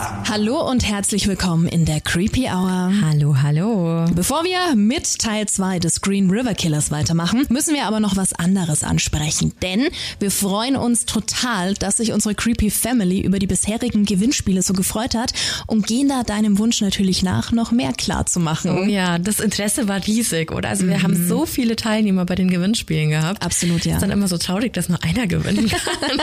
Hallo und herzlich willkommen in der Creepy Hour. Hallo, hallo. Bevor wir mit Teil 2 des Green River Killers weitermachen, müssen wir aber noch was anderes ansprechen. Denn wir freuen uns total, dass sich unsere Creepy Family über die bisherigen Gewinnspiele so gefreut hat und gehen da deinem Wunsch natürlich nach, noch mehr klar zu machen. Oh ja, das Interesse war riesig, oder? Also wir mhm. haben so viele Teilnehmer bei den Gewinnspielen gehabt. Absolut, ja. Es ist dann immer so traurig, dass nur einer gewinnen kann.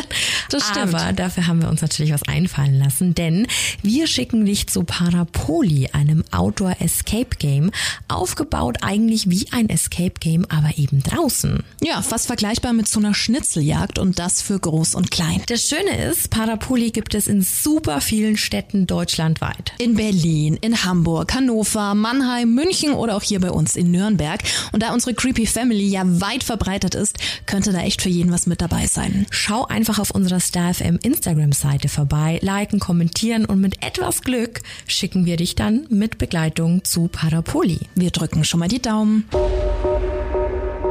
das stimmt. Aber dafür haben wir uns natürlich was einfallen lassen, denn wir schicken dich zu Parapoli, einem Outdoor Escape Game, aufgebaut eigentlich wie ein Escape Game, aber eben draußen. Ja, fast vergleichbar mit so einer Schnitzeljagd und das für groß und klein. Das Schöne ist, Parapoli gibt es in super vielen Städten deutschlandweit. In Berlin, in Hamburg, Hannover, Mannheim, München oder auch hier bei uns in Nürnberg. Und da unsere Creepy Family ja weit verbreitet ist, könnte da echt für jeden was mit dabei sein. Schau einfach auf unserer StarFM Instagram-Seite vorbei, liken, kommentieren und mit etwas Glück schicken wir dich dann mit Begleitung zu Parapoli. Wir drücken schon mal die Daumen.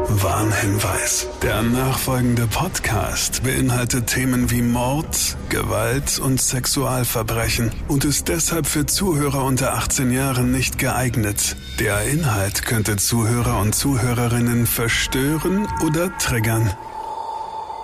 Warnhinweis. Der nachfolgende Podcast beinhaltet Themen wie Mord, Gewalt und Sexualverbrechen und ist deshalb für Zuhörer unter 18 Jahren nicht geeignet. Der Inhalt könnte Zuhörer und Zuhörerinnen verstören oder triggern.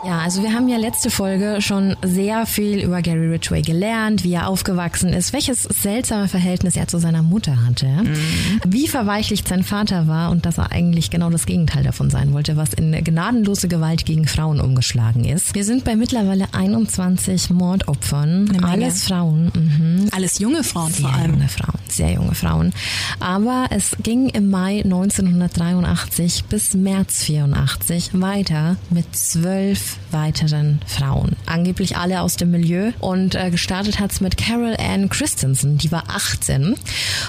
Ja, also wir haben ja letzte Folge schon sehr viel über Gary Ridgway gelernt, wie er aufgewachsen ist, welches seltsame Verhältnis er zu seiner Mutter hatte, mhm. wie verweichlicht sein Vater war und dass er eigentlich genau das Gegenteil davon sein wollte, was in gnadenlose Gewalt gegen Frauen umgeschlagen ist. Wir sind bei mittlerweile 21 Mordopfern, alles Frauen. Mhm. Alles junge Frauen sehr vor allem. Junge Frauen, sehr junge Frauen. Aber es ging im Mai 1983 bis März 84 weiter mit zwölf weiteren Frauen. Angeblich alle aus dem Milieu. Und äh, gestartet hat's mit Carol Ann Christensen, die war 18.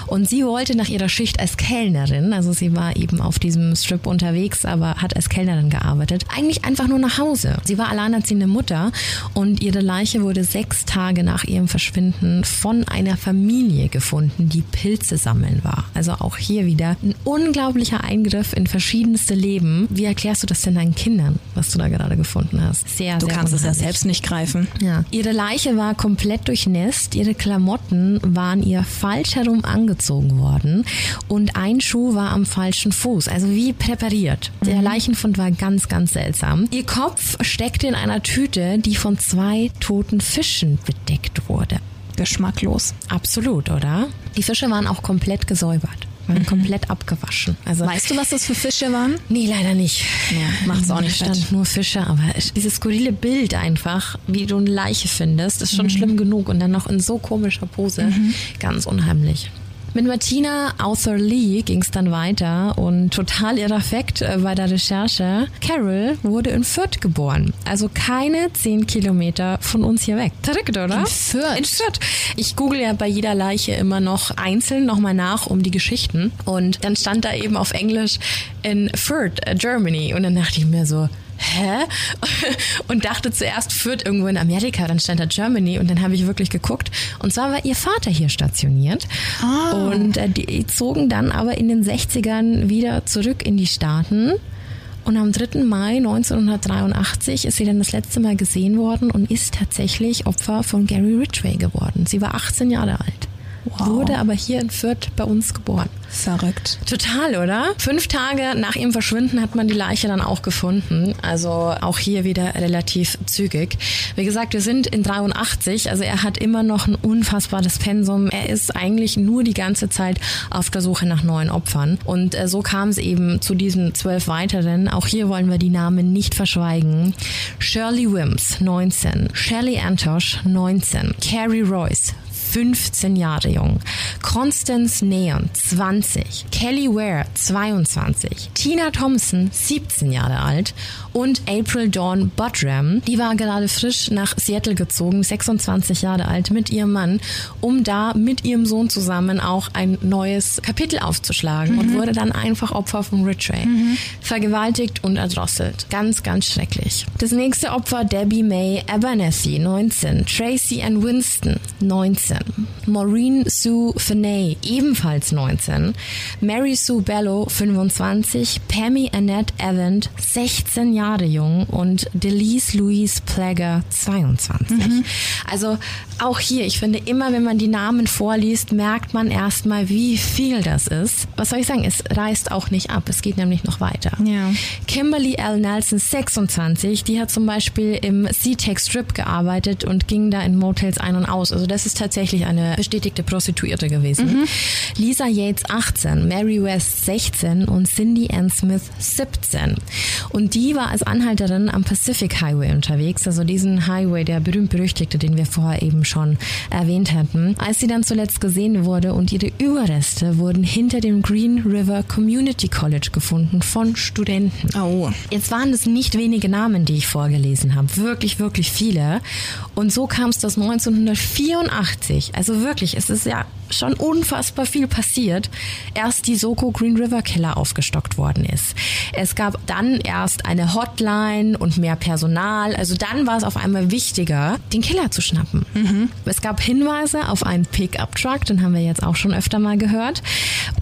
Und sie wollte nach ihrer Schicht als Kellnerin, also sie war eben auf diesem Strip unterwegs, aber hat als Kellnerin gearbeitet, eigentlich einfach nur nach Hause. Sie war alleinerziehende Mutter und ihre Leiche wurde sechs Tage nach ihrem Verschwinden von einer Familie gefunden, die Pilze sammeln war. Also auch hier wieder ein unglaublicher Eingriff in verschiedenste Leben. Wie erklärst du das denn deinen Kindern, was du da gerade gefunden gefunden hast. Sehr, du sehr kannst es ja selbst nicht greifen. Ja. Ihre Leiche war komplett durchnässt, ihre Klamotten waren ihr falsch herum angezogen worden und ein Schuh war am falschen Fuß, also wie präpariert. Der mhm. Leichenfund war ganz, ganz seltsam. Ihr Kopf steckte in einer Tüte, die von zwei toten Fischen bedeckt wurde. Geschmacklos. Absolut, oder? Die Fische waren auch komplett gesäubert waren mhm. komplett abgewaschen. Also weißt du, was das für Fische waren? Nee, leider nicht. Ja, macht's auch nicht. stand nur Fische, aber dieses skurrile Bild einfach, wie du eine Leiche findest, ist schon mhm. schlimm genug und dann noch in so komischer Pose, mhm. ganz unheimlich. Mit Martina Arthur Lee ging es dann weiter und total irrer Fakt äh, bei der Recherche. Carol wurde in Fürth geboren. Also keine zehn Kilometer von uns hier weg. Verrückt, oder? In Fürth. In Fürth. Ich google ja bei jeder Leiche immer noch einzeln nochmal nach um die Geschichten. Und dann stand da eben auf Englisch in Fürth, äh, Germany. Und dann dachte ich mir so, hä? Und dachte zuerst Fürth irgendwo in Amerika, dann stand da Germany und dann habe ich wirklich geguckt. Und zwar war ihr Vater hier stationiert. Oh. Und äh, die zogen dann aber in den 60ern wieder zurück in die Staaten. Und am 3. Mai 1983 ist sie dann das letzte Mal gesehen worden und ist tatsächlich Opfer von Gary Ridgway geworden. Sie war 18 Jahre alt. Wow. Wurde aber hier in Fürth bei uns geboren. Verrückt. Total, oder? Fünf Tage nach ihrem Verschwinden hat man die Leiche dann auch gefunden. Also auch hier wieder relativ zügig. Wie gesagt, wir sind in 83, also er hat immer noch ein unfassbares Pensum. Er ist eigentlich nur die ganze Zeit auf der Suche nach neuen Opfern. Und äh, so kam es eben zu diesen zwölf weiteren. Auch hier wollen wir die Namen nicht verschweigen. Shirley Wims, 19. Shelley Antosh, 19. Carrie Royce, 15 Jahre jung. Constance Neon, 20. Kelly Ware, 22. Tina Thompson, 17 Jahre alt. Und April Dawn Buttram, die war gerade frisch nach Seattle gezogen, 26 Jahre alt, mit ihrem Mann, um da mit ihrem Sohn zusammen auch ein neues Kapitel aufzuschlagen mhm. und wurde dann einfach Opfer von Ridgway. Mhm. Vergewaltigt und erdrosselt. Ganz, ganz schrecklich. Das nächste Opfer Debbie May Abernathy, 19. Tracy Ann Winston, 19. Maureen Sue Finney, ebenfalls 19. Mary Sue Bello, 25. Pammy Annette Evans, 16 Jahre jung. Und Delise Louise Plager, 22. Mhm. Also auch hier, ich finde immer, wenn man die Namen vorliest, merkt man erstmal, wie viel das ist. Was soll ich sagen? Es reißt auch nicht ab. Es geht nämlich noch weiter. Ja. Kimberly L. Nelson, 26, die hat zum Beispiel im SeaTech Strip gearbeitet und ging da in Motels ein und aus. Also das ist tatsächlich eine bestätigte Prostituierte gewesen. Mhm. Lisa Yates, 18, Mary West, 16 und Cindy Ann Smith, 17. Und die war als Anhalterin am Pacific Highway unterwegs, also diesen Highway, der berühmt-berüchtigte, den wir vorher eben schon erwähnt hatten. Als sie dann zuletzt gesehen wurde und ihre Überreste wurden hinter dem Green River Community College gefunden von Studenten. Oh. Jetzt waren es nicht wenige Namen, die ich vorgelesen habe. Wirklich, wirklich viele. Und so kam es, dass 1984, also wirklich, es ist ja schon unfassbar viel passiert, erst die Soko Green River Killer aufgestockt worden ist. Es gab dann erst eine Hotline und mehr Personal. Also dann war es auf einmal wichtiger, den Killer zu schnappen. Mhm. Es gab Hinweise auf einen Pickup-Truck, den haben wir jetzt auch schon öfter mal gehört.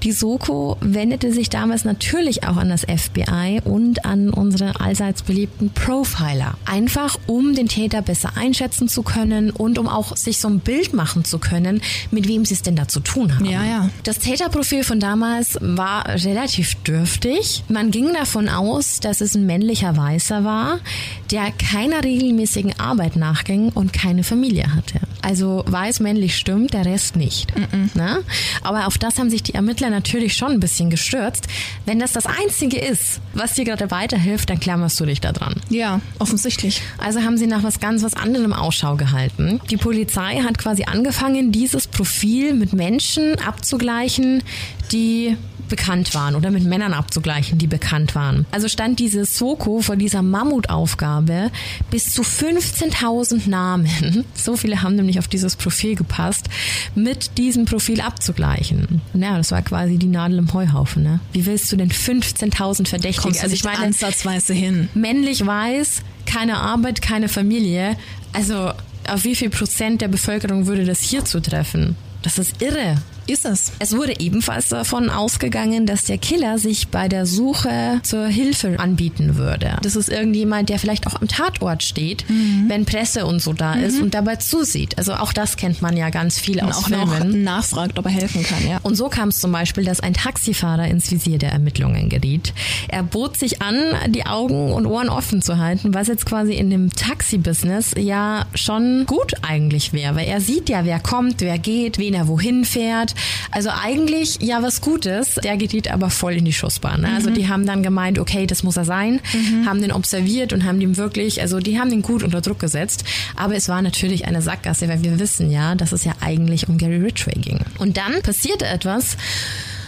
Die Soko wendete sich damals natürlich auch an das FBI und an unsere allseits beliebten Profiler. Einfach um den Täter besser einschätzen zu können und um auch sich so ein Bild machen zu können, mit wem sie es denn da zu tun haben. Ja, ja. Das Täterprofil von damals war relativ dürftig. Man ging davon aus, dass es ein männlicher Weißer war, der keiner regelmäßigen Arbeit nachging und keine Familie hatte. Also weiß männlich stimmt, der Rest nicht. Mm -mm. Aber auf das haben sich die Ermittler natürlich schon ein bisschen gestürzt. Wenn das das Einzige ist, was dir gerade weiterhilft, dann klammerst du dich da dran. Ja, offensichtlich. Also haben sie nach was ganz was anderem Ausschau gehalten. Die Polizei hat quasi angefangen, dieses Profil mit Menschen abzugleichen, die bekannt waren oder mit Männern abzugleichen, die bekannt waren. Also stand diese Soko vor dieser Mammutaufgabe, bis zu 15.000 Namen, so viele haben nämlich auf dieses Profil gepasst, mit diesem Profil abzugleichen. Ja, das war quasi die Nadel im Heuhaufen. Ne? Wie willst du denn 15.000 Verdächtige? also ich meine, ansatzweise hin. Männlich weiß, keine Arbeit, keine Familie. Also auf wie viel Prozent der Bevölkerung würde das hier zutreffen? Das ist irre ist es. Es wurde ebenfalls davon ausgegangen, dass der Killer sich bei der Suche zur Hilfe anbieten würde. Das ist irgendjemand, der vielleicht auch am Tatort steht, mhm. wenn Presse und so da mhm. ist und dabei zusieht. Also auch das kennt man ja ganz viel und aus auch Filmen. Noch nachfragt, ob er helfen kann, ja. Und so kam es zum Beispiel, dass ein Taxifahrer ins Visier der Ermittlungen geriet. Er bot sich an, die Augen und Ohren offen zu halten, was jetzt quasi in dem Taxi-Business ja schon gut eigentlich wäre, weil er sieht ja, wer kommt, wer geht, wen er wohin fährt also eigentlich ja was Gutes. Der geriet aber voll in die Schussbahn. Ne? Also mhm. die haben dann gemeint, okay, das muss er sein, mhm. haben den observiert und haben den wirklich, also die haben den gut unter Druck gesetzt. Aber es war natürlich eine Sackgasse, weil wir wissen ja, dass es ja eigentlich um Gary Ridgway ging. Und dann passierte etwas,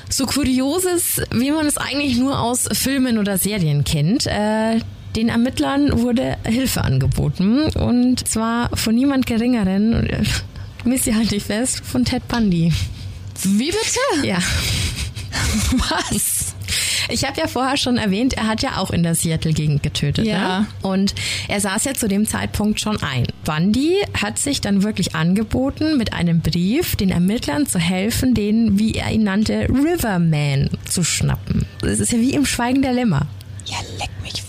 so kurioses, wie man es eigentlich nur aus Filmen oder Serien kennt. Äh, den Ermittlern wurde Hilfe angeboten und zwar von niemand Geringeren, Missy halte ich fest, von Ted Bundy. Wie bitte? Ja. Was? Ich habe ja vorher schon erwähnt, er hat ja auch in der Seattle-Gegend getötet. Ja. Ne? Und er saß ja zu dem Zeitpunkt schon ein. Bundy hat sich dann wirklich angeboten, mit einem Brief den Ermittlern zu helfen, den, wie er ihn nannte, Riverman zu schnappen. Das ist ja wie im Schweigen der Lämmer. Ja, leck mich.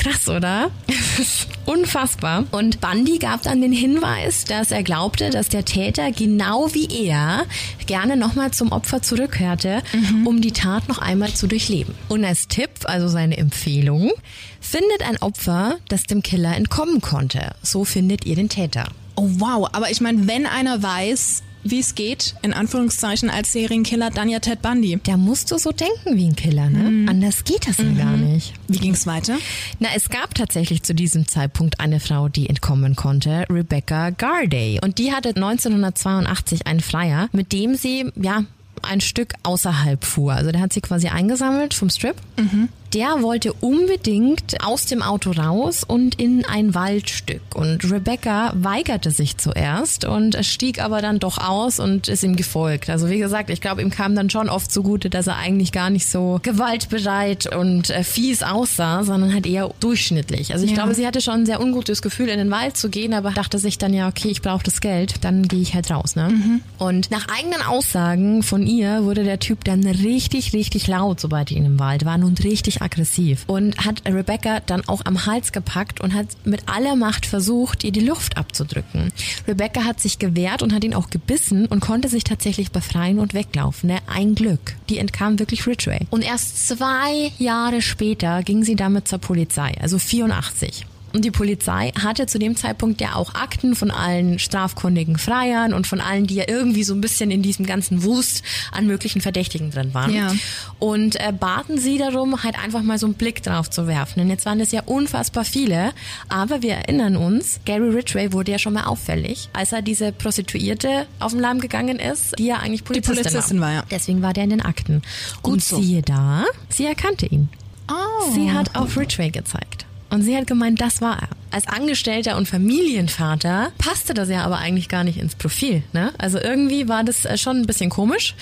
Krass, oder? Unfassbar. Und Bundy gab dann den Hinweis, dass er glaubte, dass der Täter genau wie er gerne nochmal zum Opfer zurückkehrte, mhm. um die Tat noch einmal zu durchleben. Und als Tipp, also seine Empfehlung, findet ein Opfer, das dem Killer entkommen konnte. So findet ihr den Täter. Oh wow, aber ich meine, wenn einer weiß, wie es geht, in Anführungszeichen als Serienkiller, dann ja Ted Bundy. Da musst du so denken wie ein Killer, ne? Mhm. Anders geht das mhm. ja gar nicht. Wie ging es weiter? Na, es gab tatsächlich zu diesem Zeitpunkt eine Frau, die entkommen konnte, Rebecca Garday. Und die hatte 1982 einen Flyer, mit dem sie, ja, ein Stück außerhalb fuhr. Also der hat sie quasi eingesammelt vom Strip. Mhm der wollte unbedingt aus dem Auto raus und in ein Waldstück. Und Rebecca weigerte sich zuerst und stieg aber dann doch aus und ist ihm gefolgt. Also wie gesagt, ich glaube, ihm kam dann schon oft zugute, dass er eigentlich gar nicht so gewaltbereit und äh, fies aussah, sondern halt eher durchschnittlich. Also ich ja. glaube, sie hatte schon ein sehr ungutes Gefühl, in den Wald zu gehen, aber dachte sich dann ja, okay, ich brauche das Geld, dann gehe ich halt raus. Ne? Mhm. Und nach eigenen Aussagen von ihr wurde der Typ dann richtig, richtig laut, sobald die in dem Wald waren und richtig aggressiv und hat Rebecca dann auch am Hals gepackt und hat mit aller Macht versucht, ihr die Luft abzudrücken. Rebecca hat sich gewehrt und hat ihn auch gebissen und konnte sich tatsächlich befreien und weglaufen. Ne? Ein Glück. Die entkam wirklich Ridgway. Und erst zwei Jahre später ging sie damit zur Polizei, also 84. Und die Polizei hatte zu dem Zeitpunkt ja auch Akten von allen strafkundigen Freiern und von allen, die ja irgendwie so ein bisschen in diesem ganzen Wust an möglichen Verdächtigen drin waren. Ja. Und äh, baten sie darum, halt einfach mal so einen Blick drauf zu werfen. Und jetzt waren das ja unfassbar viele, aber wir erinnern uns, Gary Ridgway wurde ja schon mal auffällig, als er diese Prostituierte auf den Lamm gegangen ist, die ja eigentlich Polizistin, die Polizistin war. war ja. Deswegen war der in den Akten. Gut und so. siehe da, sie erkannte ihn. Oh. Sie hat auf Ridgway gezeigt. Und sie hat gemeint, das war er. Als Angestellter und Familienvater passte das ja aber eigentlich gar nicht ins Profil. Ne? Also irgendwie war das äh, schon ein bisschen komisch.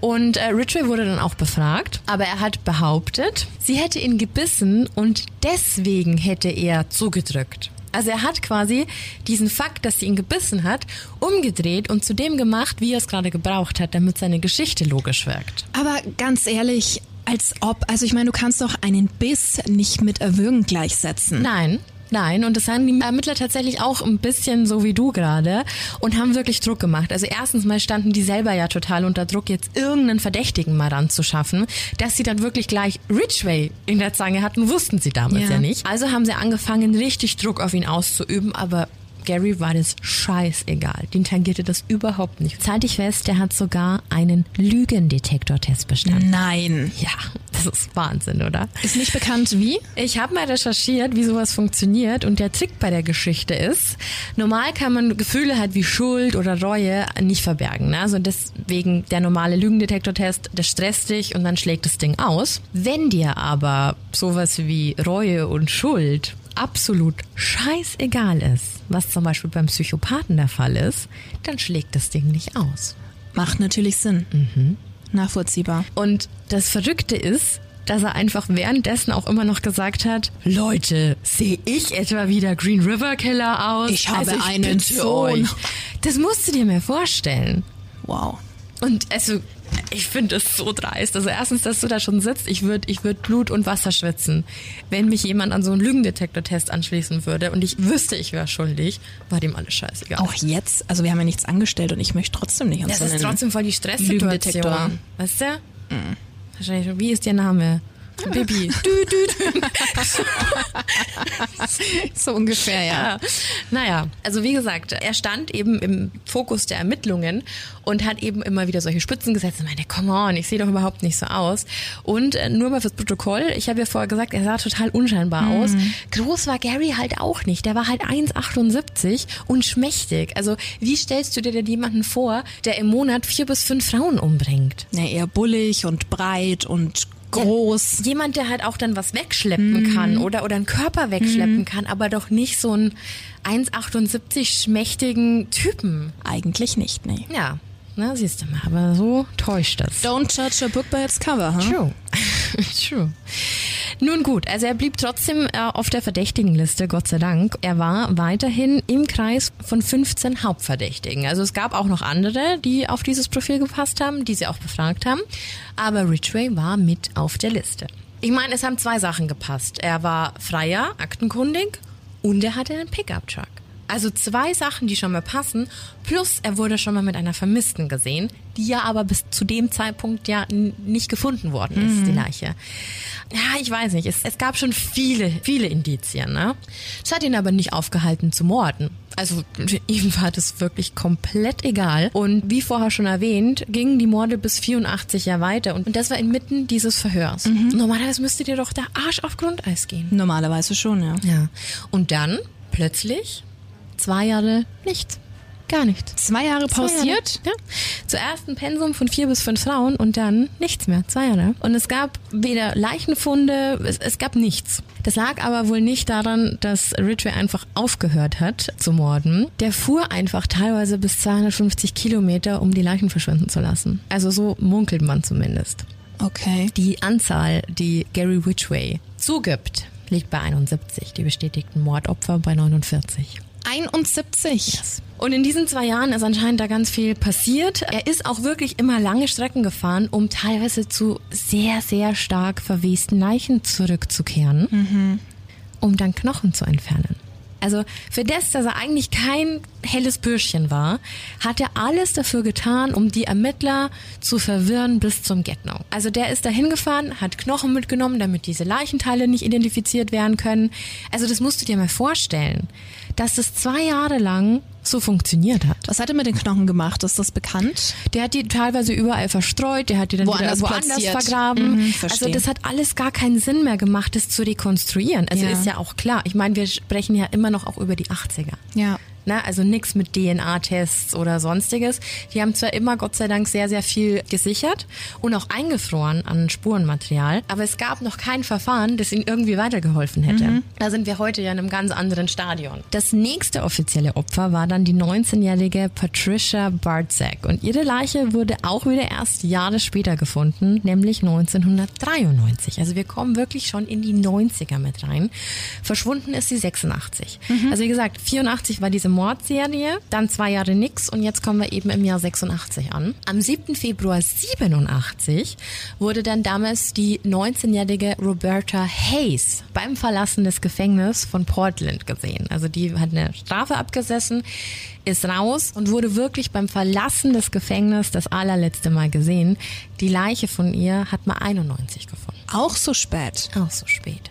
Und äh, Ridgway wurde dann auch befragt, aber er hat behauptet, sie hätte ihn gebissen und deswegen hätte er zugedrückt. Also er hat quasi diesen Fakt, dass sie ihn gebissen hat, umgedreht und zu dem gemacht, wie er es gerade gebraucht hat, damit seine Geschichte logisch wirkt. Aber ganz ehrlich, als ob, also ich meine, du kannst doch einen Biss nicht mit Erwürgen gleichsetzen. Nein. Nein, und das haben die Ermittler tatsächlich auch ein bisschen so wie du gerade und haben wirklich Druck gemacht. Also erstens mal standen die selber ja total unter Druck, jetzt irgendeinen Verdächtigen mal ranzuschaffen. Dass sie dann wirklich gleich Ridgway in der Zange hatten, wussten sie damals ja. ja nicht. Also haben sie angefangen, richtig Druck auf ihn auszuüben, aber Gary war das scheißegal. Den tangierte das überhaupt nicht. Zahlt dich fest, der hat sogar einen Lügendetektortest bestanden. Nein. Ja, das ist Wahnsinn, oder? Ist nicht bekannt wie? Ich habe mal recherchiert, wie sowas funktioniert und der Trick bei der Geschichte ist, normal kann man Gefühle halt wie Schuld oder Reue nicht verbergen. Ne? Also deswegen der normale Lügendetektortest, der stresst dich und dann schlägt das Ding aus. Wenn dir aber sowas wie Reue und Schuld absolut scheißegal ist, was zum Beispiel beim Psychopathen der Fall ist, dann schlägt das Ding nicht aus. Macht natürlich Sinn. Mhm. Nachvollziehbar. Und das Verrückte ist, dass er einfach währenddessen auch immer noch gesagt hat, Leute, sehe ich etwa wieder Green River Killer aus? Ich habe also ich einen Sohn. Euch. Das musst du dir mir vorstellen. Wow. Und also, ich finde es so dreist. Also erstens, dass du da schon sitzt, ich würde ich würd Blut und Wasser schwitzen. Wenn mich jemand an so einen Lügendetektor-Test anschließen würde und ich wüsste, ich wäre schuldig, war dem alles scheißegal. Auch jetzt? Also wir haben ja nichts angestellt und ich möchte trotzdem nicht an das so einen Das ist trotzdem voll die Stresssituation. Weißt du? Mhm. Wahrscheinlich, wie ist Ihr Name? Bibi. Dü, dü, dü. so ungefähr, ja. ja. Naja, also wie gesagt, er stand eben im Fokus der Ermittlungen und hat eben immer wieder solche Spitzen gesetzt und meinte, come on, ich sehe doch überhaupt nicht so aus. Und äh, nur mal fürs Protokoll, ich habe ja vorher gesagt, er sah total unscheinbar mhm. aus. Groß war Gary halt auch nicht. Der war halt 1,78 und schmächtig. Also wie stellst du dir denn jemanden vor, der im Monat vier bis fünf Frauen umbringt? Na, eher bullig und breit und groß. Ja, jemand, der halt auch dann was wegschleppen mhm. kann oder, oder einen Körper wegschleppen mhm. kann, aber doch nicht so einen 1,78 schmächtigen Typen. Eigentlich nicht, nee. Ja. Na, siehst du mal, aber so täuscht das. Don't judge a book by its cover, huh? True. True. Nun gut, also er blieb trotzdem äh, auf der Verdächtigenliste, Gott sei Dank. Er war weiterhin im Kreis von 15 Hauptverdächtigen. Also es gab auch noch andere, die auf dieses Profil gepasst haben, die sie auch befragt haben. Aber Ridgway war mit auf der Liste. Ich meine, es haben zwei Sachen gepasst. Er war freier, aktenkundig und er hatte einen Pickup-Truck. Also zwei Sachen, die schon mal passen. Plus er wurde schon mal mit einer Vermissten gesehen, die ja aber bis zu dem Zeitpunkt ja nicht gefunden worden ist, mhm. die Leiche. Ja, ich weiß nicht. Es, es gab schon viele, viele Indizien. Ne? Es hat ihn aber nicht aufgehalten zu morden. Also ihm war das wirklich komplett egal. Und wie vorher schon erwähnt, gingen die Morde bis 84 Jahre weiter. Und das war inmitten dieses Verhörs. Mhm. Normalerweise müsste dir doch der Arsch auf Grundeis gehen. Normalerweise schon, ja. Ja. Und dann, plötzlich, zwei Jahre nichts. Gar nicht. Zwei Jahre pausiert? Zwei Jahre. Ja. Zuerst ein Pensum von vier bis fünf Frauen und dann nichts mehr. Zwei Jahre. Und es gab weder Leichenfunde, es, es gab nichts. Das lag aber wohl nicht daran, dass Ridgway einfach aufgehört hat zu morden. Der fuhr einfach teilweise bis 250 Kilometer, um die Leichen verschwinden zu lassen. Also so munkelt man zumindest. Okay. Die Anzahl, die Gary Ridgway zugibt, liegt bei 71. Die bestätigten Mordopfer bei 49. 71. Yes. Und in diesen zwei Jahren ist anscheinend da ganz viel passiert. Er ist auch wirklich immer lange Strecken gefahren, um teilweise zu sehr, sehr stark verwesten Leichen zurückzukehren, mhm. um dann Knochen zu entfernen. Also für das, dass er eigentlich kein helles Bürschchen war, hat er alles dafür getan, um die Ermittler zu verwirren bis zum Get-No. Also der ist da hingefahren, hat Knochen mitgenommen, damit diese Leichenteile nicht identifiziert werden können. Also das musst du dir mal vorstellen dass es zwei Jahre lang so funktioniert hat. Was hat er mit den Knochen gemacht? Ist das bekannt? Der hat die teilweise überall verstreut, der hat die dann woanders, woanders vergraben. Mhm, also das hat alles gar keinen Sinn mehr gemacht, das zu rekonstruieren. Also ja. ist ja auch klar. Ich meine, wir sprechen ja immer noch auch über die 80er. Ja. Ne? Also nichts mit DNA-Tests oder sonstiges. Die haben zwar immer Gott sei Dank sehr, sehr viel gesichert und auch eingefroren an Spurenmaterial, aber es gab noch kein Verfahren, das ihnen irgendwie weitergeholfen hätte. Mhm. Da sind wir heute ja in einem ganz anderen Stadion. Das nächste offizielle Opfer war dann die 19-jährige Patricia Bartzak und ihre Leiche wurde auch wieder erst Jahre später gefunden, nämlich 1993. Also wir kommen wirklich schon in die 90er mit rein. Verschwunden ist sie 86. Mhm. Also wie gesagt, 84 war diese Mordserie, dann zwei Jahre nix und jetzt kommen wir eben im Jahr 86 an. Am 7. Februar 87 wurde dann damals die 19-jährige Roberta Hayes beim Verlassen des Gefängnisses von Portland gesehen. Also die hat eine Strafe abgesessen, ist raus und wurde wirklich beim Verlassen des Gefängnisses das allerletzte Mal gesehen. Die Leiche von ihr hat man 91 gefunden. Auch so spät. Auch so spät.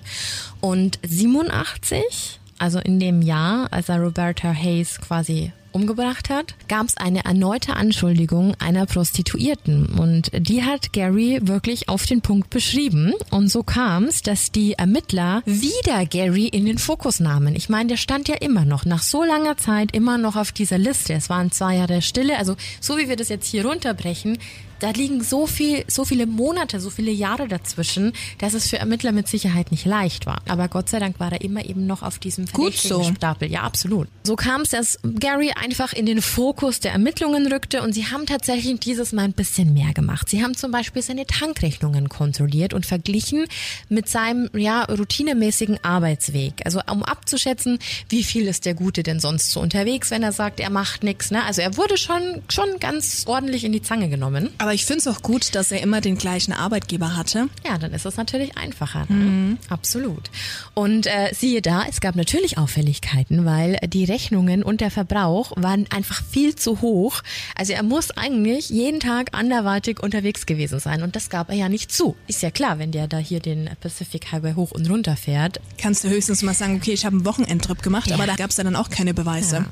Und 87 also in dem Jahr, als er Roberta Hayes quasi umgebracht hat, gab es eine erneute Anschuldigung einer Prostituierten und die hat Gary wirklich auf den Punkt beschrieben und so kam es, dass die Ermittler wieder Gary in den Fokus nahmen. Ich meine, der stand ja immer noch nach so langer Zeit immer noch auf dieser Liste. Es waren zwei Jahre Stille, also so wie wir das jetzt hier runterbrechen, da liegen so viel, so viele Monate, so viele Jahre dazwischen, dass es für Ermittler mit Sicherheit nicht leicht war. Aber Gott sei Dank war er immer eben noch auf diesem verdächtigen so. Stapel. Ja, absolut. So kam es, dass Gary einfach in den Fokus der Ermittlungen rückte und sie haben tatsächlich dieses Mal ein bisschen mehr gemacht. Sie haben zum Beispiel seine Tankrechnungen kontrolliert und verglichen mit seinem ja routinemäßigen Arbeitsweg. Also um abzuschätzen, wie viel ist der Gute denn sonst so unterwegs, wenn er sagt, er macht nichts. Ne? Also er wurde schon schon ganz ordentlich in die Zange genommen. Aber ich finde es auch gut, dass er immer den gleichen Arbeitgeber hatte. Ja, dann ist es natürlich einfacher. Ne? Mhm. Absolut. Und äh, siehe da, es gab natürlich Auffälligkeiten, weil die Rechnungen und der Verbrauch waren einfach viel zu hoch. Also er muss eigentlich jeden Tag anderweitig unterwegs gewesen sein und das gab er ja nicht zu. Ist ja klar, wenn der da hier den Pacific Highway hoch und runter fährt. Kannst du höchstens mal sagen, okay, ich habe einen Wochenendtrip gemacht, ja. aber da gab es ja dann auch keine Beweise. Ja.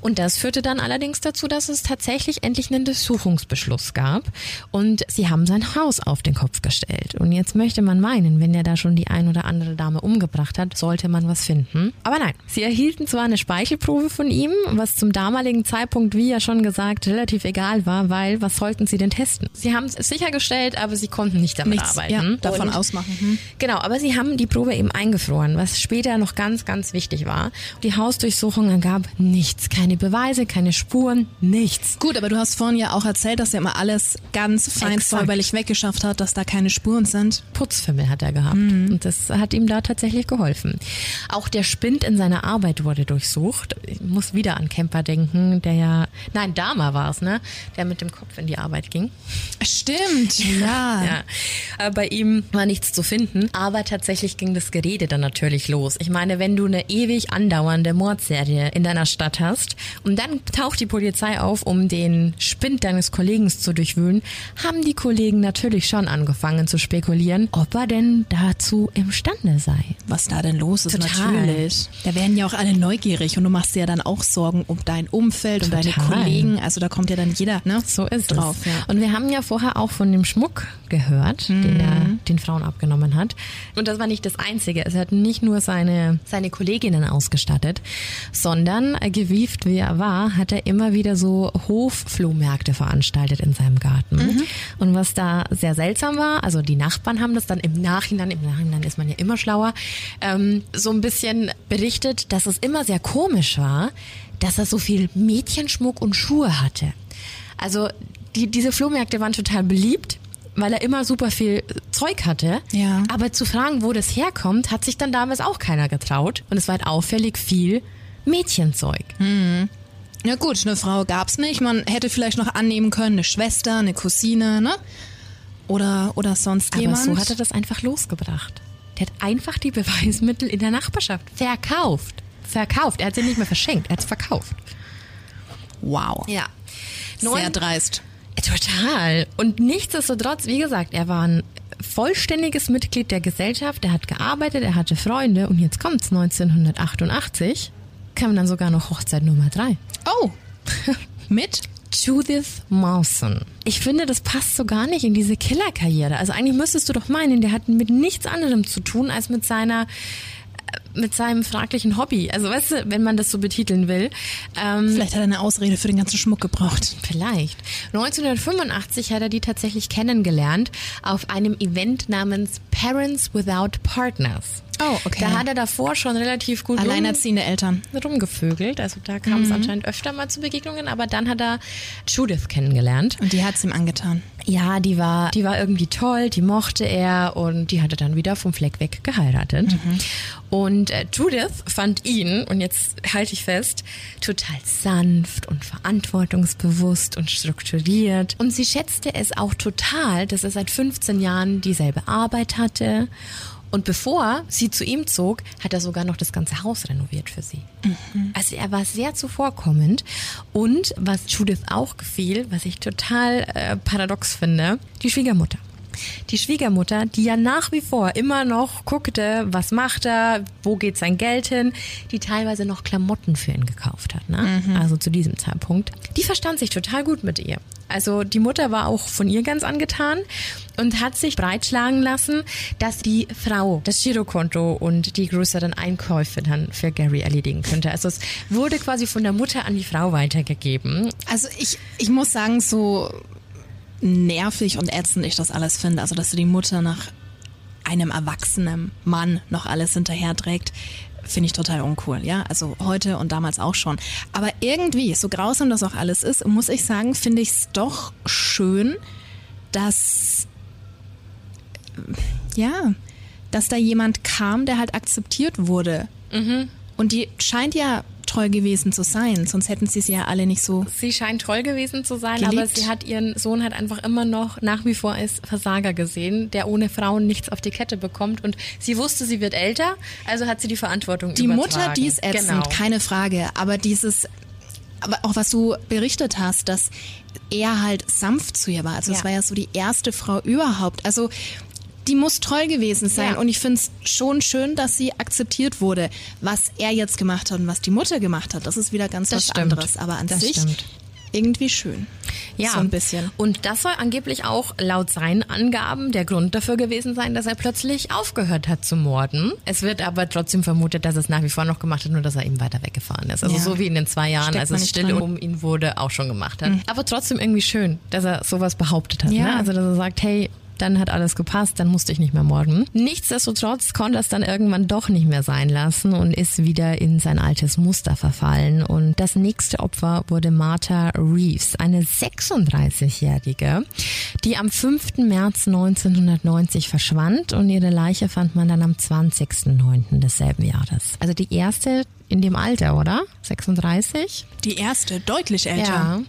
Und das führte dann allerdings dazu, dass es tatsächlich endlich einen Durchsuchungsbeschluss gab und sie haben sein Haus auf den Kopf gestellt. Und jetzt möchte man meinen, wenn er da schon die ein oder andere Dame umgebracht hat, sollte man was finden. Aber nein, sie erhielten zwar eine Speichelprobe von ihm, was zum damaligen Zeitpunkt, wie ja schon gesagt, relativ egal war, weil was sollten sie denn testen? Sie haben es sichergestellt, aber sie konnten nicht damit Nichts, arbeiten. Ja, davon und, ausmachen. Hm. Genau, aber sie haben die Probe eben eingefroren, was später noch ganz, ganz wichtig war. Die Hausdurchsuchung ergab nichts, keine Beweise, keine Spuren, nichts. Gut, aber du hast vorhin ja auch erzählt, dass er immer alles ganz fein Exakt. säuberlich weggeschafft hat, dass da keine Spuren sind. Putzfimmel hat er gehabt mhm. und das hat ihm da tatsächlich geholfen. Auch der Spind in seiner Arbeit wurde durchsucht. Ich muss wieder an Kemper denken, der ja, nein, Dama war es, ne, der mit dem Kopf in die Arbeit ging. Stimmt, ja. ja. Bei ihm war nichts zu finden, aber tatsächlich ging das Gerede dann natürlich los. Ich meine, wenn du eine ewig andauernde Mordserie in deiner Stadt hast und dann taucht die Polizei auf, um den Spind deines Kollegen zu durchwühlen, Haben die Kollegen natürlich schon angefangen zu spekulieren, ob er denn dazu imstande sei. Was da denn los ist, Total. natürlich. Da werden ja auch alle neugierig und du machst dir ja dann auch Sorgen um dein Umfeld, um deine. Kollegen. Also da kommt ja dann jeder ne? So ist drauf. es. Ja. Und wir haben ja vorher auch von dem Schmuck gehört, den Mhm. er den Frauen abgenommen hat. Und das war nicht das Einzige. Es hat nicht nur seine, seine Kolleginnen ausgestattet, sondern äh, gewieft wie er war, hat er immer wieder so Hofflohmärkte veranstaltet in seinem Garten. Mhm. Und was da sehr seltsam war, also die Nachbarn haben das dann im Nachhinein, im Nachhinein ist man ja immer schlauer, ähm, so ein bisschen berichtet, dass es immer sehr komisch war, dass er so viel Mädchenschmuck und Schuhe hatte. Also die, diese Flohmärkte waren total beliebt, weil er immer super viel Zeug hatte. Ja. Aber zu fragen, wo das herkommt, hat sich dann damals auch keiner getraut. Und es war halt auffällig viel Mädchenzeug. Ja gut, eine Frau gab's nicht. Man hätte vielleicht noch annehmen können, eine Schwester, eine Cousine, ne? Oder, oder sonst Aber jemand. so hat er das einfach losgebracht. Der hat einfach die Beweismittel in der Nachbarschaft verkauft. Verkauft. Er hat sie nicht mehr verschenkt, er hat es verkauft. wow. Ja. Sehr dreist. Total. Und nichtsdestotrotz, wie gesagt, er war ein vollständiges Mitglied der Gesellschaft, er hat gearbeitet, er hatte Freunde und jetzt kommt's 1988, kam dann sogar noch Hochzeit Nummer drei. Oh. Mit? Judith Mawson. Ich finde, das passt so gar nicht in diese Killerkarriere. Also eigentlich müsstest du doch meinen, der hat mit nichts anderem zu tun als mit seiner äh, mit seinem fraglichen Hobby. Also weißt du, wenn man das so betiteln will. Ähm, Vielleicht hat er eine Ausrede für den ganzen Schmuck gebraucht. Vielleicht. 1985 hat er die tatsächlich kennengelernt auf einem Event namens Parents Without Partners. Oh, okay. Da hat er davor schon relativ gut rum, Alleinerziehende Eltern. rumgevögelt. Also da kam es anscheinend öfter mal zu Begegnungen, aber dann hat er Judith kennengelernt. Und die hat's ihm angetan. Ja, die war, die war irgendwie toll, die mochte er und die hatte dann wieder vom Fleck weg geheiratet. Und äh, Judith fand ihn, und jetzt halte ich fest, total sanft und verantwortungsbewusst und strukturiert. Und sie schätzte es auch total, dass er seit 15 Jahren dieselbe Arbeit hatte. Und bevor sie zu ihm zog, hat er sogar noch das ganze Haus renoviert für sie. Also er war sehr zuvorkommend. Und was Judith auch gefiel, was ich total äh, paradox finde, die Schwiegermutter. Die Schwiegermutter, die ja nach wie vor immer noch guckte, was macht er, wo geht sein Geld hin, die teilweise noch Klamotten für ihn gekauft hat, ne? Also zu diesem Zeitpunkt. Die verstand sich total gut mit ihr. Also die Mutter war auch von ihr ganz angetan und hat sich breitschlagen lassen, dass die Frau das Girokonto und die größeren Einkäufe dann für Gary erledigen könnte. Also es wurde quasi von der Mutter an die Frau weitergegeben. Also ich, ich muss sagen, so nervig und ätzend ich das alles finde. Also, dass du die Mutter nach einem erwachsenen Mann noch alles hinterherträgt, finde ich total uncool, ja. Also heute und damals auch schon. Aber irgendwie, so grausam das auch alles ist, muss ich sagen, finde ich es doch schön, dass ja, dass da jemand kam, der halt akzeptiert wurde. Und die scheint ja treu gewesen zu sein, sonst hätten sie sie ja alle nicht so. Sie scheint toll gewesen zu sein, Geliebt. aber sie hat ihren Sohn halt einfach immer noch nach wie vor als Versager gesehen, der ohne Frauen nichts auf die Kette bekommt. Und sie wusste, sie wird älter, also hat sie die Verantwortung Die übertragen. Mutter, die ist ätzend, Genau. keine Frage. Aber dieses, aber auch was du berichtet hast, dass er halt sanft zu ihr war. Also es Ja. war ja so die erste Frau überhaupt. Also die muss toll gewesen sein. Ja. Und ich finde es schon schön, dass sie akzeptiert wurde. Was er jetzt gemacht hat und was die Mutter gemacht hat, das ist wieder ganz Das was stimmt. anderes. Aber an Das sich stimmt. irgendwie schön. Ja, So ein bisschen. Und das soll angeblich auch laut seinen Angaben der Grund dafür gewesen sein, dass er plötzlich aufgehört hat zu morden. Es wird aber trotzdem vermutet, dass er es nach wie vor noch gemacht hat, nur dass er eben weiter weggefahren ist. Also Ja. so wie in den zwei Jahren, Steckt als es still dran. Mhm. um ihn wurde, auch schon gemacht hat. Aber trotzdem irgendwie schön, dass er sowas behauptet hat. Ja. Ne? Also dass er sagt, hey, dann hat alles gepasst, dann musste ich nicht mehr morden. Nichtsdestotrotz konnte er es dann irgendwann doch nicht mehr sein lassen und ist wieder in sein altes Muster verfallen. Und das nächste Opfer wurde Martha Reeves, eine 36-Jährige, die am 5. März 1990 verschwand und ihre Leiche fand man dann am 20.09. desselben Jahres. Also die erste in dem Alter, oder? 36? Die erste, deutlich älter. Ja.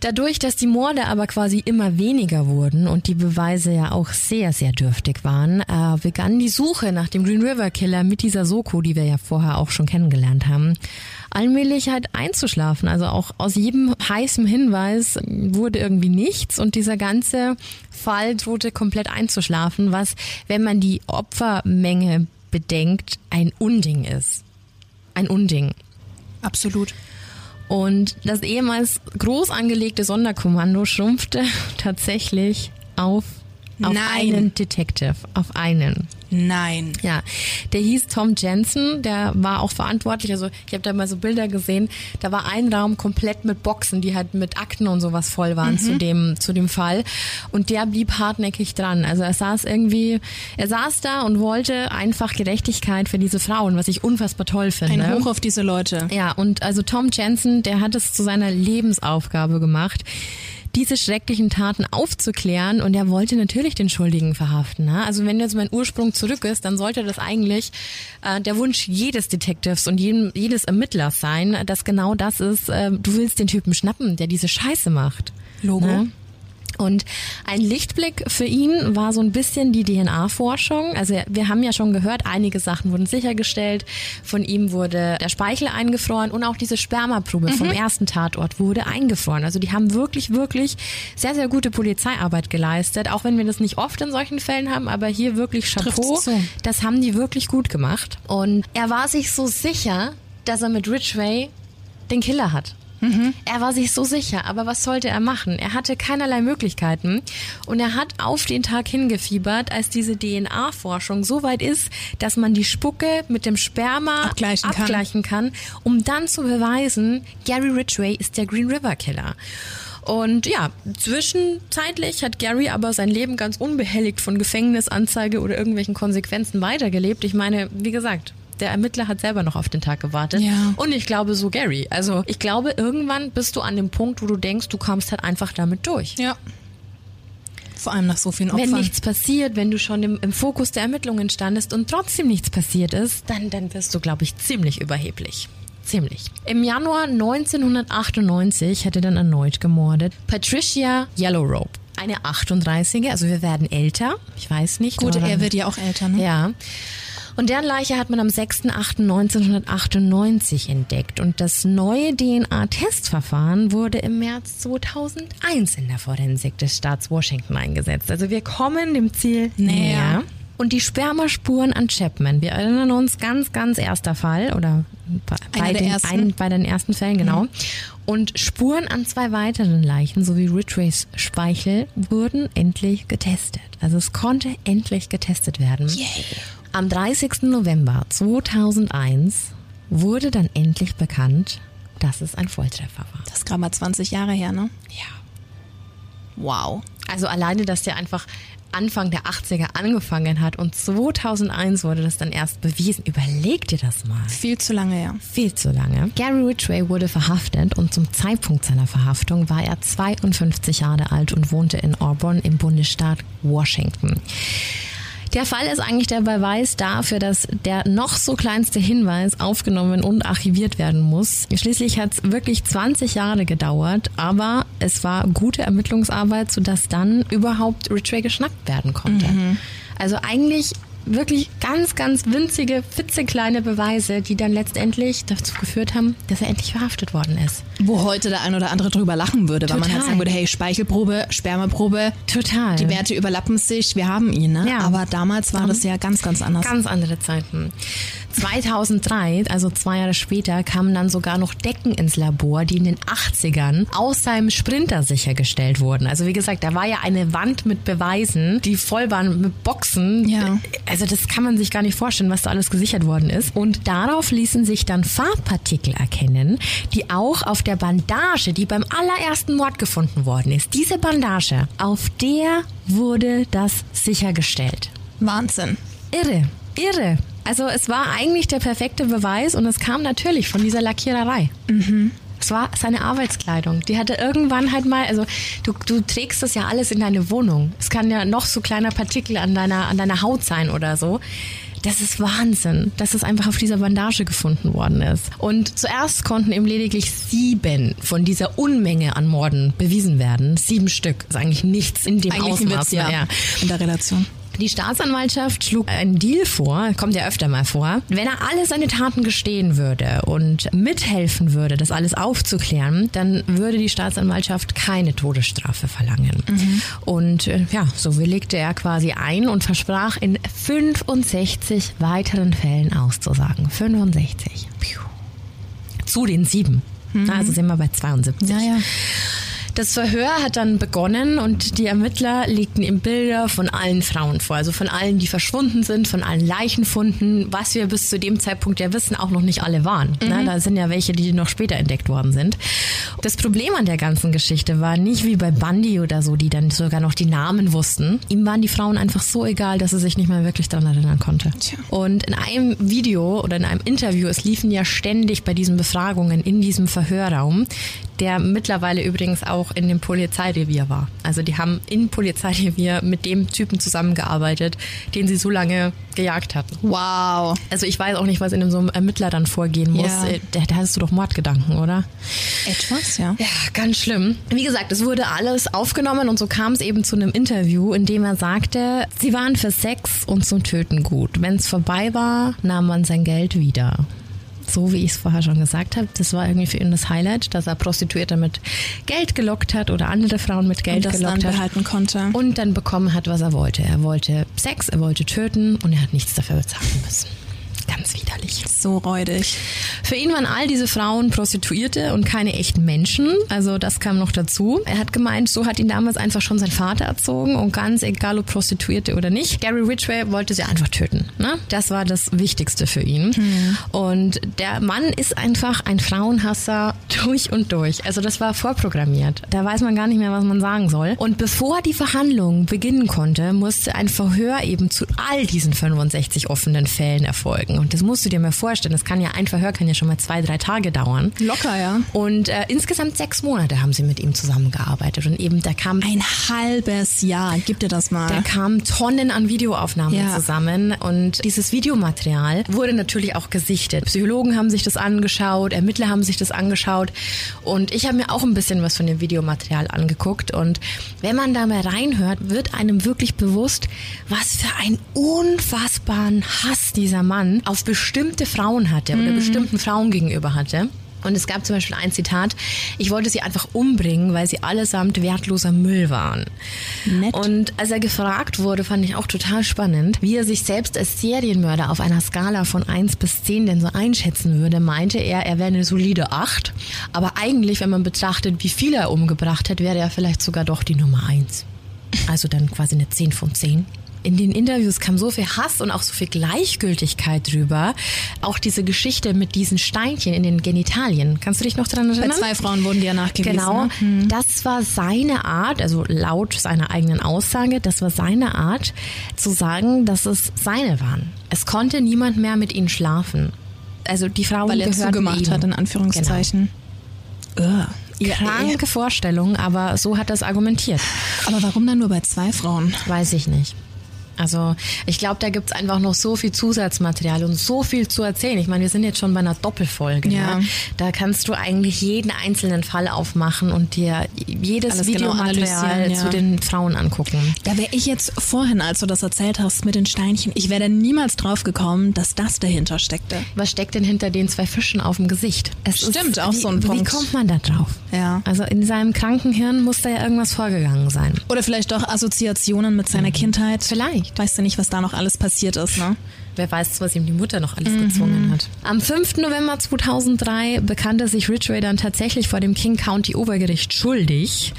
Dadurch, dass die Morde aber quasi immer weniger wurden und die Beweise ja auch sehr, sehr dürftig waren, äh, begann die Suche nach dem Green River Killer mit dieser Soko, die wir ja vorher auch schon kennengelernt haben, allmählich halt einzuschlafen. Also auch aus jedem heißen Hinweis wurde irgendwie nichts und dieser ganze Fall drohte komplett einzuschlafen, was, wenn man die Opfermenge bedenkt, ein Unding ist. Ein Unding. Absolut. Und das ehemals groß angelegte Sonderkommando schrumpfte tatsächlich auf, auf einen Detective, auf einen. Nein. Ja, der hieß Tom Jensen, der war auch verantwortlich. Also ich habe da mal so Bilder gesehen. Da war ein Raum komplett mit Boxen, die halt mit Akten und sowas voll waren mhm. zu dem zu dem Fall. Und der blieb hartnäckig dran. Also er saß irgendwie, er saß da und wollte einfach Gerechtigkeit für diese Frauen, was ich unfassbar toll finde. Ein Hoch auf diese Leute. Ja, und also Tom Jensen, der hat es zu seiner Lebensaufgabe gemacht diese schrecklichen Taten aufzuklären und er wollte natürlich den Schuldigen verhaften. Ne? Also wenn jetzt mein Ursprung zurück ist, dann sollte das eigentlich äh, der Wunsch jedes Detectives und jedem, jedes Ermittlers sein, dass genau das ist, äh, du willst den Typen schnappen, der diese Scheiße macht. Logo. Ne? Und ein Lichtblick für ihn war so ein bisschen die DNA-Forschung. Also wir haben ja schon gehört, einige Sachen wurden sichergestellt. Von ihm wurde der Speichel eingefroren und auch diese Spermaprobe mhm. vom ersten Tatort wurde eingefroren. Also die haben wirklich, wirklich sehr, sehr gute Polizeiarbeit geleistet. Auch wenn wir das nicht oft in solchen Fällen haben, aber hier wirklich Chapeau. Das haben die wirklich gut gemacht. Und er war sich so sicher, dass er mit Ridgway den Killer hat. Mhm. Er war sich so sicher, aber was sollte er machen? Er hatte keinerlei Möglichkeiten und er hat auf den Tag hingefiebert, als diese DNA-Forschung so weit ist, dass man die Spucke mit dem Sperma abgleichen, abgleichen kann. kann, um dann zu beweisen, Gary Ridgway ist der Green River Killer. Und ja, zwischenzeitlich hat Gary aber sein Leben ganz unbehelligt von Gefängnisanzeige oder irgendwelchen Konsequenzen weitergelebt. Ich meine, wie gesagt, der Ermittler hat selber noch auf den Tag gewartet. Ja. Und ich glaube so Gary. Also ich glaube, irgendwann bist du an dem Punkt, wo du denkst, du kommst halt einfach damit durch. Ja. Vor allem nach so vielen Opfern. Wenn nichts passiert, wenn du schon im, im Fokus der Ermittlungen standest und trotzdem nichts passiert ist, dann, dann wirst du, glaube ich, ziemlich überheblich. Ziemlich. Im Januar 1998 hat er dann erneut gemordet. Patricia Yellowrope. Eine 38er, also wir werden älter. Ich weiß nicht. Gut, er wird ja auch älter, ne? Ja. Und deren Leiche hat man am 6.8.1998 entdeckt. Und das neue DNA-Testverfahren wurde im März 2001 in der Forensik des Staats Washington eingesetzt. Also wir kommen dem Ziel näher. Und die Spermaspuren an Chapman, wir erinnern uns, ganz, ganz erster Fall oder bei, den, ein, bei den ersten Fällen, genau. Mhm. Und Spuren an zwei weiteren Leichen sowie Ridgeways Speichel wurden endlich getestet. Also es konnte endlich getestet werden. Yay. Am 30. November 2001 wurde dann endlich bekannt, dass es ein Volltreffer war. Das ist gerade mal 20 Jahre her, ne? Ja. Wow. Also alleine, dass der einfach Anfang der 80er angefangen hat und 2001 wurde das dann erst bewiesen. Überleg dir das mal. Viel zu lange, ja. Viel zu lange. Gary Ridgway wurde verhaftet und zum Zeitpunkt seiner Verhaftung war er 52 Jahre alt und wohnte in Auburn im Bundesstaat Washington. Der Fall ist eigentlich der Beweis dafür, dass der noch so kleinste Hinweis aufgenommen und archiviert werden muss. Schließlich hat es wirklich 20 Jahre gedauert, aber es war gute Ermittlungsarbeit, sodass dann überhaupt Ridgway geschnappt werden konnte. Mhm. Also eigentlich wirklich ganz, ganz winzige, klitzekleine Beweise, die dann letztendlich dazu geführt haben, dass er endlich verhaftet worden ist. Wo heute der ein oder andere drüber lachen würde, Total. weil man halt sagen würde, hey, Speichelprobe, Spermaprobe. Total. Die Werte überlappen sich, wir haben ihn, ne? Ja. Aber damals war das ja ganz, ganz anders. Ganz andere Zeiten. 2003, also zwei Jahre später, kamen dann sogar noch Decken ins Labor, die in den 80ern aus seinem Sprinter sichergestellt wurden. Also wie gesagt, da war ja eine Wand mit Beweisen, die voll waren mit Boxen. Ja. Also das kann man sich gar nicht vorstellen, was da alles gesichert worden ist. Und darauf ließen sich dann Farbpartikel erkennen, die auch auf der Bandage, die beim allerersten Mord gefunden worden ist, diese Bandage, auf der wurde das sichergestellt. Wahnsinn. Irre, irre. Also es war eigentlich der perfekte Beweis und es kam natürlich von dieser Lackiererei. Mhm. Es war seine Arbeitskleidung. Die hatte irgendwann halt mal, also du, du trägst das ja alles in deine Wohnung. Es kann ja noch so kleiner Partikel an deiner, an deiner Haut sein oder so. Das ist Wahnsinn, dass es einfach auf dieser Bandage gefunden worden ist. Und zuerst konnten eben lediglich sieben von dieser Unmenge an Morden bewiesen werden. Sieben Stück. Das ist eigentlich nichts in dem Eigentlich Ausmaß. Witz, ja. mehr. In der Relation. Die Staatsanwaltschaft schlug einen Deal vor, kommt ja öfter mal vor, wenn er alle seine Taten gestehen würde und mithelfen würde, das alles aufzuklären, dann würde die Staatsanwaltschaft keine Todesstrafe verlangen. Und äh, ja, so willigte er quasi ein und versprach, in 65 weiteren Fällen auszusagen. 65. Piu. Zu den sieben. Na, Also sind wir bei 72. Ja, ja. Das Verhör hat dann begonnen und die Ermittler legten ihm Bilder von allen Frauen vor, also von allen, die verschwunden sind, von allen Leichenfunden, was wir bis zu dem Zeitpunkt ja wissen, auch noch nicht alle waren. Ne? Da sind ja welche, die noch später entdeckt worden sind. Das Problem an der ganzen Geschichte war nicht wie bei Bundy oder so, die dann sogar noch die Namen wussten. Ihm waren die Frauen einfach so egal, dass er sich nicht mehr wirklich daran erinnern konnte. Tja. Und in einem Video oder in einem Interview, es liefen ja ständig bei diesen Befragungen in diesem Verhörraum, der mittlerweile übrigens auch in dem Polizeirevier war. Also die haben im Polizeirevier mit dem Typen zusammengearbeitet, den sie so lange gejagt hatten. Wow. Also ich weiß auch nicht, was in so einem Ermittler dann vorgehen muss. Ja. Äh, Da, da hattest du doch Mordgedanken, oder? Etwas, ja. Ja, ganz schlimm. Wie gesagt, es wurde alles aufgenommen und so kam es eben zu einem Interview, in dem er sagte, sie waren für Sex und zum Töten gut. Wenn es vorbei war, nahm man sein Geld wieder. So wie ich es vorher schon gesagt habe, das war irgendwie für ihn das Highlight, dass er Prostituierte mit Geld gelockt hat oder andere Frauen mit Geld Und das dann gelockt hat. behalten konnte. Und dann bekommen hat, was er wollte. Er wollte Sex, er wollte töten und er hat nichts dafür bezahlen müssen. Ganz widerlich. So räudig. Für ihn waren all diese Frauen Prostituierte und keine echten Menschen. Also das kam noch dazu. Er hat gemeint, so hat ihn damals einfach schon sein Vater erzogen und ganz egal ob Prostituierte oder nicht. Gary Ridgway wollte sie einfach töten. Ne? Das war das Wichtigste für ihn. Und der Mann ist einfach ein Frauenhasser durch und durch. Also das war vorprogrammiert. Da weiß man gar nicht mehr, was man sagen soll. Und bevor die Verhandlung beginnen konnte, musste ein Verhör eben zu all diesen 65 offenen Fällen erfolgen. Und das musst du dir mal vorstellen. Das kann ja, ein Verhör kann ja schon mal zwei, drei Tage dauern. Locker, ja. Und äh, insgesamt sechs Monate haben sie mit ihm zusammengearbeitet. Und eben da kam Ein halbes Jahr. Gib dir das mal. da kamen Tonnen an Videoaufnahmen Ja. zusammen und dieses Videomaterial wurde natürlich auch gesichtet. Psychologen haben sich das angeschaut, Ermittler haben sich das angeschaut und ich habe mir auch ein bisschen was von dem Videomaterial angeguckt und wenn man da mal reinhört, wird einem wirklich bewusst, was für einen unfassbaren Hass dieser Mann auf bestimmte Frauen hatte oder bestimmten Frauen gegenüber hatte. Und es gab zum Beispiel ein Zitat, ich wollte sie einfach umbringen, weil sie allesamt wertloser Müll waren. Nett. Und als er gefragt wurde, fand ich auch total spannend, wie er sich selbst als Serienmörder auf einer Skala von 1 bis 10 denn so einschätzen würde, meinte er, er wäre eine solide 8. Aber eigentlich, wenn man betrachtet, wie viele er umgebracht hat, wäre er vielleicht sogar doch die Nummer 1. Also dann quasi eine 10 von 10. In den Interviews kam so viel Hass und auch so viel Gleichgültigkeit drüber. Auch diese Geschichte mit diesen Steinchen in den Genitalien. Kannst du dich noch daran Bei erinnern? zwei Frauen wurden die ja nachgewiesen. Genau, Ne? das war seine Art, also laut seiner eigenen Aussage, das war seine Art zu sagen, dass es seine waren. Es konnte niemand mehr mit ihnen schlafen. Also die Frauen Weil er zugemacht ihm. hat, in Anführungszeichen. Ugh. Ja, Kranke Vorstellung, aber so hat er es argumentiert. Aber warum dann nur bei zwei Frauen? Weiß ich nicht. Also ich glaube, da gibt's einfach noch so viel Zusatzmaterial und so viel zu erzählen. Ich meine, wir sind jetzt schon bei einer Doppelfolge. Ja. Ne? Da kannst du eigentlich jeden einzelnen Fall aufmachen und dir jedes Alles genau Videomaterial analysieren, ja. zu den Frauen angucken. Da wäre ich jetzt vorhin, als du das erzählt hast mit den Steinchen, ich wäre niemals drauf gekommen, dass das dahinter steckte. Was steckt denn hinter den zwei Fischen auf dem Gesicht? Es Stimmt, auch wie, so ein Punkt. Wie kommt man da drauf? Ja. Also in seinem kranken Hirn muss da ja irgendwas vorgegangen sein. Oder vielleicht doch Assoziationen mit seiner Kindheit. Vielleicht. Weißt du nicht, was da noch alles passiert ist, ne? Wer weiß, was ihm die Mutter noch alles gezwungen hat. Am 5. November 2003 bekannte sich Ridgway dann tatsächlich vor dem King County Obergericht schuldig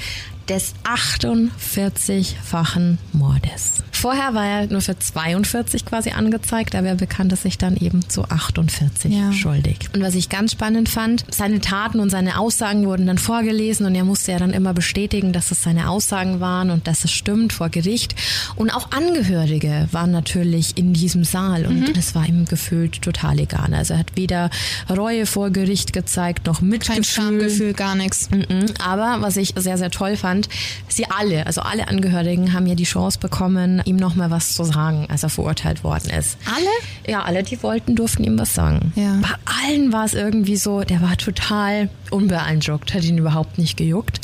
des 48-fachen Mordes. Vorher war er nur für 42 quasi angezeigt, aber er bekannte sich dann eben zu 48 Ja. schuldig. Und was ich ganz spannend fand, seine Taten und seine Aussagen wurden dann vorgelesen und er musste ja dann immer bestätigen, dass es seine Aussagen waren und dass es stimmt vor Gericht. Und auch Angehörige waren natürlich in diesem Saal und es war ihm gefühlt total egal. Also er hat weder Reue vor Gericht gezeigt, noch Mitgefühl. Kein Schamgefühl, gar nichts. Mhm. Aber was ich sehr, sehr toll fand, sie alle, also alle Angehörigen haben ja die Chance bekommen, ihm nochmal was zu sagen, als er verurteilt worden ist. Alle? Ja, alle, die wollten, durften ihm was sagen. Ja. Bei allen war es irgendwie so, der war total unbeeindruckt, hat ihn überhaupt nicht gejuckt.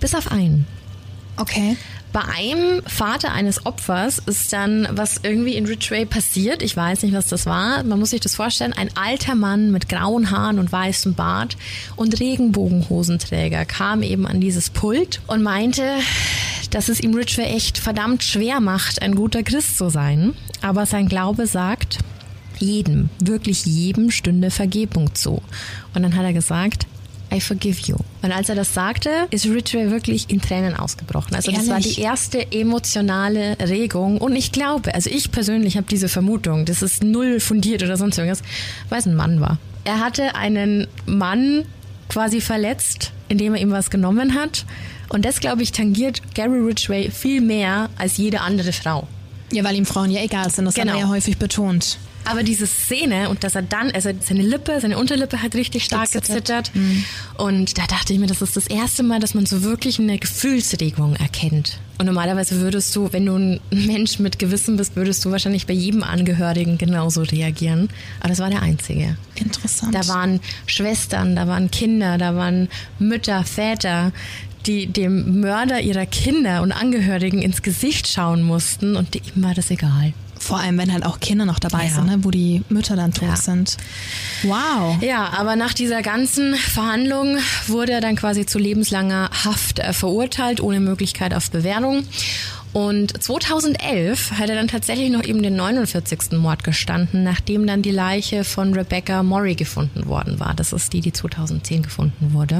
Bis auf einen. Okay. Bei einem Vater eines Opfers ist dann was irgendwie in Ridgway passiert. Ich weiß nicht, was das war. Man muss sich das vorstellen. Ein alter Mann mit grauen Haaren und weißem Bart und Regenbogenhosenträger kam eben an dieses Pult und meinte, dass es ihm Ridgway echt verdammt schwer macht, ein guter Christ zu sein. Aber sein Glaube sagt, jedem, wirklich jedem stünde Vergebung zu. Und dann hat er gesagt, I forgive you. Und als er das sagte, ist Ridgway wirklich in Tränen ausgebrochen. Also das war Ehrlich? die erste emotionale Regung. Und ich glaube, also ich persönlich habe diese Vermutung, das ist null fundiert oder sonst irgendwas, weil es ein Mann war. Er hatte einen Mann quasi verletzt, indem er ihm was genommen hat. Und das, glaube ich, tangiert Gary Ridgway viel mehr als jede andere Frau. Ja, weil ihm Frauen ja egal sind. Das Genau. hat er ja häufig betont. Aber diese Szene und dass er dann, also seine Lippe, seine Unterlippe hat richtig stark Gezittert. gezittert. Und da dachte ich mir, das ist das erste Mal, dass man so wirklich eine Gefühlsregung erkennt. Und normalerweise würdest du, wenn du ein Mensch mit Gewissen bist, würdest du wahrscheinlich bei jedem Angehörigen genauso reagieren. Aber das war der einzige. Interessant. Da waren Schwestern, da waren Kinder, da waren Mütter, Väter, die dem Mörder ihrer Kinder und Angehörigen ins Gesicht schauen mussten und ihm war das egal. Vor allem, wenn halt auch Kinder noch dabei Ja. sind, ne? wo die Mütter dann tot Ja. sind. Wow. Ja, aber nach dieser ganzen Verhandlung wurde er dann quasi zu lebenslanger Haft äh, verurteilt, ohne Möglichkeit auf Bewährung. Und 2011 hat er dann tatsächlich noch eben den 49. Mord gestanden, nachdem dann die Leiche von Rebecca Murray gefunden worden war. Das ist die, die 2010 gefunden wurde.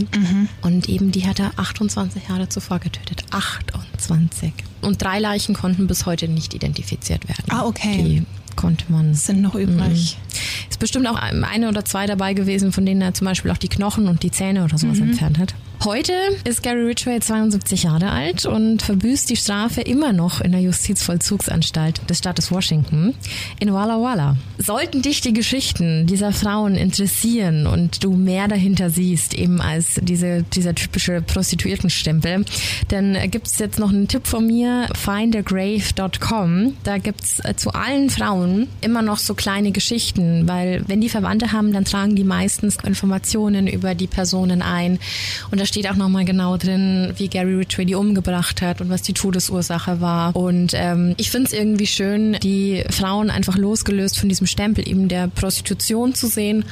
Und eben die hat er 28 Jahre zuvor getötet. 28. Und drei Leichen konnten bis heute nicht identifiziert werden. Ah, okay. Die konnte man Sind noch übrig. ist bestimmt auch eine oder zwei dabei gewesen, von denen er zum Beispiel auch die Knochen und die Zähne oder sowas entfernt hat. Heute ist Gary Ridgway 72 Jahre alt und verbüßt die Strafe immer noch in der Justizvollzugsanstalt des Staates Washington in Walla Walla. Sollten dich die Geschichten dieser Frauen interessieren und du mehr dahinter siehst, eben als diese, dieser typische Prostituiertenstempel, dann gibt's jetzt noch einen Tipp von mir, findagrave.com. Da gibt's äh, zu allen Frauen immer noch so kleine Geschichten, weil wenn die Verwandte haben, dann tragen die meistens Informationen über die Personen ein. Und da steht auch nochmal genau drin, wie Gary Ridgway die umgebracht hat und was die Todesursache war. Und ähm, ich finde es irgendwie schön, die Frauen einfach losgelöst von diesem Stempel eben der Prostitution zu sehen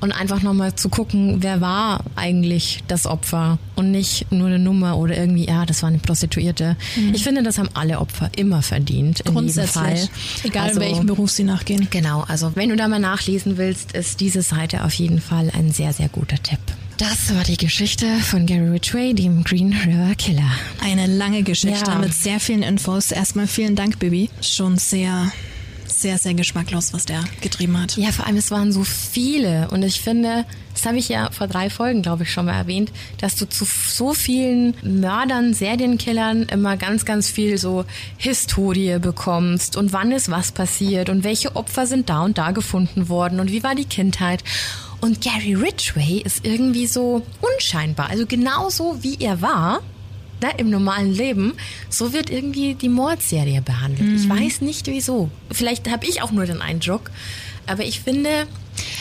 und einfach nochmal zu gucken, wer war eigentlich das Opfer und nicht nur eine Nummer oder irgendwie, ja, das war eine Prostituierte. Ich finde, das haben alle Opfer immer verdient. In Grundsätzlich. Jedem Fall. Egal Also- welchem Beruf sie nachgehen. Genau, also wenn du da mal nachlesen willst, ist diese Seite auf jeden Fall ein sehr, sehr guter Tipp. Das war die Geschichte von Gary Ridgway, dem Green River Killer. Eine lange Geschichte Ja. mit sehr vielen Infos. Erstmal vielen Dank, Bibi. Schon sehr, sehr, sehr geschmacklos, was der getrieben hat. Ja, vor allem es waren so viele und ich finde, das habe ich ja vor drei Folgen, glaube ich, schon mal erwähnt, dass du zu so vielen Mördern, Serienkillern immer ganz, ganz viel so Historie bekommst und wann ist was passiert und welche Opfer sind da und da gefunden worden und wie war die Kindheit. Und Gary Ridgway ist irgendwie so unscheinbar, also genauso wie er war, ne, im normalen Leben, so wird irgendwie die Mordserie behandelt. Ich weiß nicht wieso. Vielleicht habe ich auch nur den Eindruck, aber ich finde,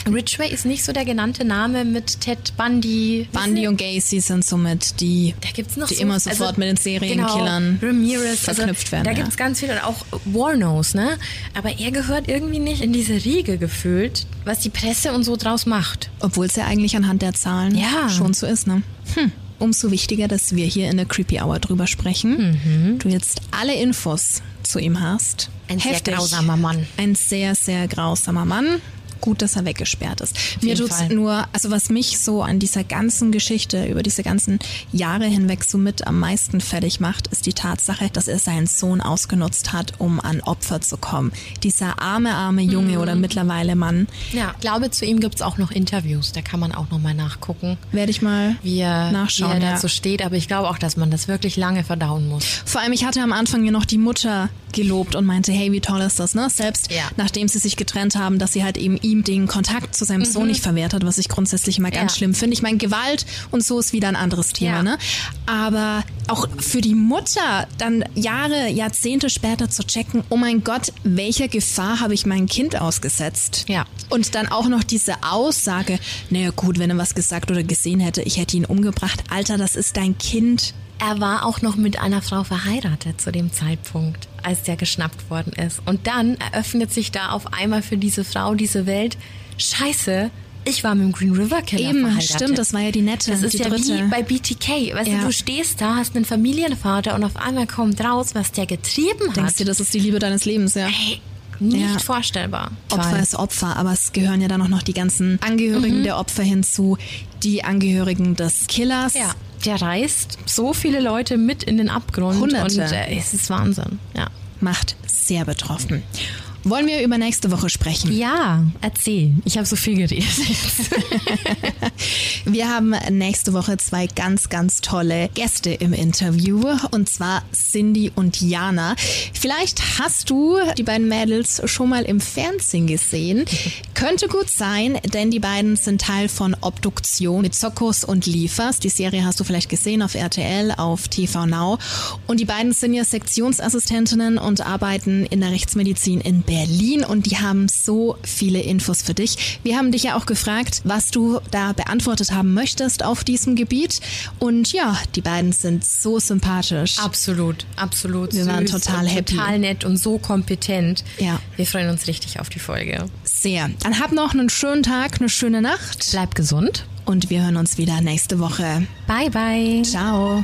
Ridgway ist nicht so der genannte Name mit Ted Bundy. Bundy und Gacy sind somit die, da gibt's noch die so, immer sofort mit den Serienkillern genau, Ramirez, verknüpft also, werden. Da ja. gibt's ganz viele, und auch Warnos, ne? Aber er gehört irgendwie nicht in diese Riege gefühlt, was die Presse und so draus macht. Obwohl es ja eigentlich anhand der Zahlen Ja. schon so ist, ne? Hm. Umso wichtiger, dass wir hier in der Creepy Hour drüber sprechen. Du jetzt alle Infos zu ihm hast. Ein sehr Heftig. grausamer Mann. Ein sehr, sehr grausamer Mann. Gut, dass er weggesperrt ist. Mir jeden tut's Fall. nur, also was mich so an dieser ganzen Geschichte über diese ganzen Jahre hinweg so mit am meisten fertig macht, ist die Tatsache, dass er seinen Sohn ausgenutzt hat, um an Opfer zu kommen. Dieser arme, arme Junge Mhm. oder mittlerweile Mann, Ja, ich glaube, zu ihm gibt's auch noch Interviews, da kann man auch nochmal nachgucken. werde ich mal Wie er, nachschauen. wie er ja. dazu steht, aber ich glaube auch, dass man das wirklich lange verdauen muss. Vor allem, ich hatte am Anfang ja noch die Mutter gelobt und meinte, hey, wie toll ist das, ne? Selbst ja. nachdem sie sich getrennt haben, dass sie halt eben ihm den Kontakt zu seinem mhm. Sohn nicht verwehrt hat, was ich grundsätzlich immer ganz ja. schlimm finde. Ich meine, Gewalt und so ist wieder ein anderes Thema, ja. ne? Aber auch für die Mutter dann Jahre, Jahrzehnte später zu checken, oh mein Gott, welcher Gefahr habe ich mein Kind ausgesetzt? Ja. Und dann auch noch diese Aussage, naja gut, wenn er was gesagt oder gesehen hätte, ich hätte ihn umgebracht. Alter, das ist dein Kind. Er war auch noch mit einer Frau verheiratet zu dem Zeitpunkt, als der geschnappt worden ist. Und dann eröffnet sich da auf einmal für diese Frau diese Welt. Scheiße, ich war mit dem Green River Killer Eben, verheiratet. stimmt, das war ja die nette. Das ist die ja dritte. wie bei BTK. Weißt ja. du, du stehst da, hast einen Familienvater und auf einmal kommt raus, was der getrieben hat. Denkst du, das ist die Liebe deines Lebens, ja? Hey, nicht ja. vorstellbar. Opfer Voll. ist Opfer, aber es gehören ja dann auch noch die ganzen Angehörigen mhm. der Opfer hinzu, die Angehörigen des Killers. Ja. Der reißt so viele Leute mit in den Abgrund. Hunderte. Und äh, es ist Wahnsinn. Ja. Macht sehr betroffen. Wollen wir über nächste Woche sprechen? Ja, erzähl. Ich habe so viel geredet. wir haben nächste Woche zwei ganz, ganz tolle Gäste im Interview und zwar Cindy und Jana. Vielleicht hast du die beiden Mädels schon mal im Fernsehen gesehen. Könnte gut sein, denn die beiden sind Teil von Obduktion mit Sokos und Liefers. Die Serie hast du vielleicht gesehen auf RTL, auf TV Now. Und die beiden sind ja Sektionsassistentinnen und arbeiten in der Rechtsmedizin in Berlin. Berlin und die haben so viele Infos für dich. Wir haben dich ja auch gefragt, was du da beantwortet haben möchtest auf diesem Gebiet. Und ja, die beiden sind so sympathisch. Absolut, absolut. Wir waren total happy. Total nett und so kompetent. Ja. Wir freuen uns richtig auf die Folge. Sehr. Dann hab noch einen schönen Tag, eine schöne Nacht. Bleib gesund. Und wir hören uns wieder nächste Woche. Bye, bye. Ciao.